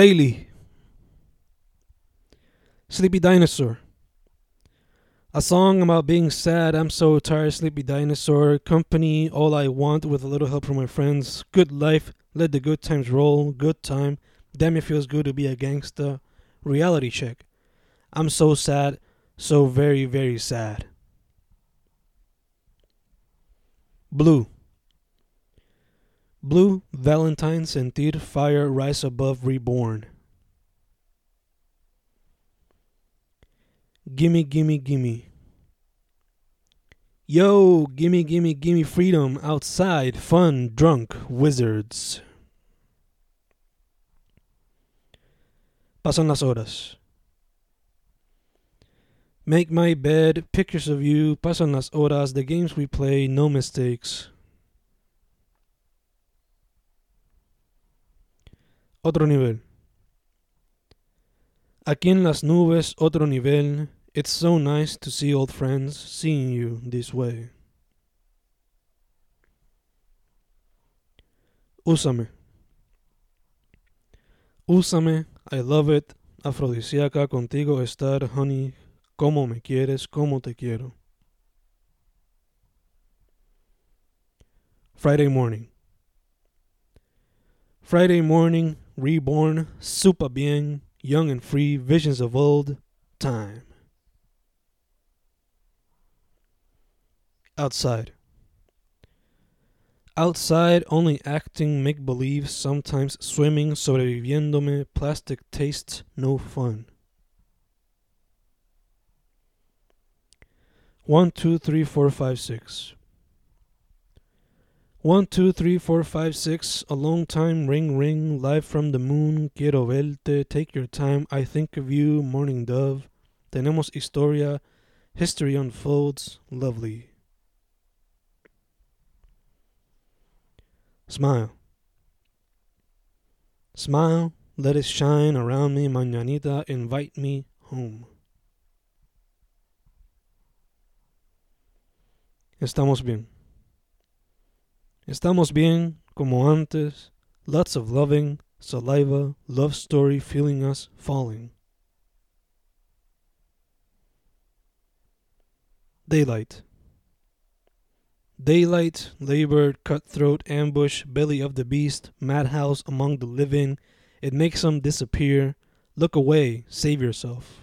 Playly. Sleepy Dinosaur. A song about being sad. I'm so tired, sleepy dinosaur. Company, all I want with a little help from my friends. Good life, let the good times roll. Good time. Damn, it feels good to be a gangsta. Reality check. I'm so sad, so very, very sad. Blue. Blue, Valentine, sentir fire rise above reborn. Gimme, gimme, gimme. Yo, gimme, gimme, gimme freedom outside, fun, drunk, wizards. Pasan las horas. Make my bed, pictures of you, pasan las horas, the games we play, no mistakes. Otro nivel. Aquí en las nubes, otro nivel. It's so nice to see old friends, seeing you this way. Úsame. Úsame, I love it. Afrodisíaca contigo estar, honey. Cómo me quieres, cómo te quiero. Friday morning. Friday morning, reborn, super bien, young and free, visions of old time. Outside. Outside, only acting, make believe, sometimes swimming, sobreviviéndome, plastic tastes, no fun. One, two, three, four, five, six. One, two, three, four, five, six. A long time, ring, ring. Live from the moon. Quiero verte. Take your time. I think of you. Morning dove. Tenemos historia. History unfolds. Lovely. Smile. Smile. Let it shine around me. Mañanita. Invite me home. Estamos bien. Estamos bien, como antes. Lots of loving, saliva, love story feeling us falling. Daylight. Daylight, labor, cutthroat, ambush, belly of the beast, madhouse among the living. It makes them disappear. Look away, save yourself.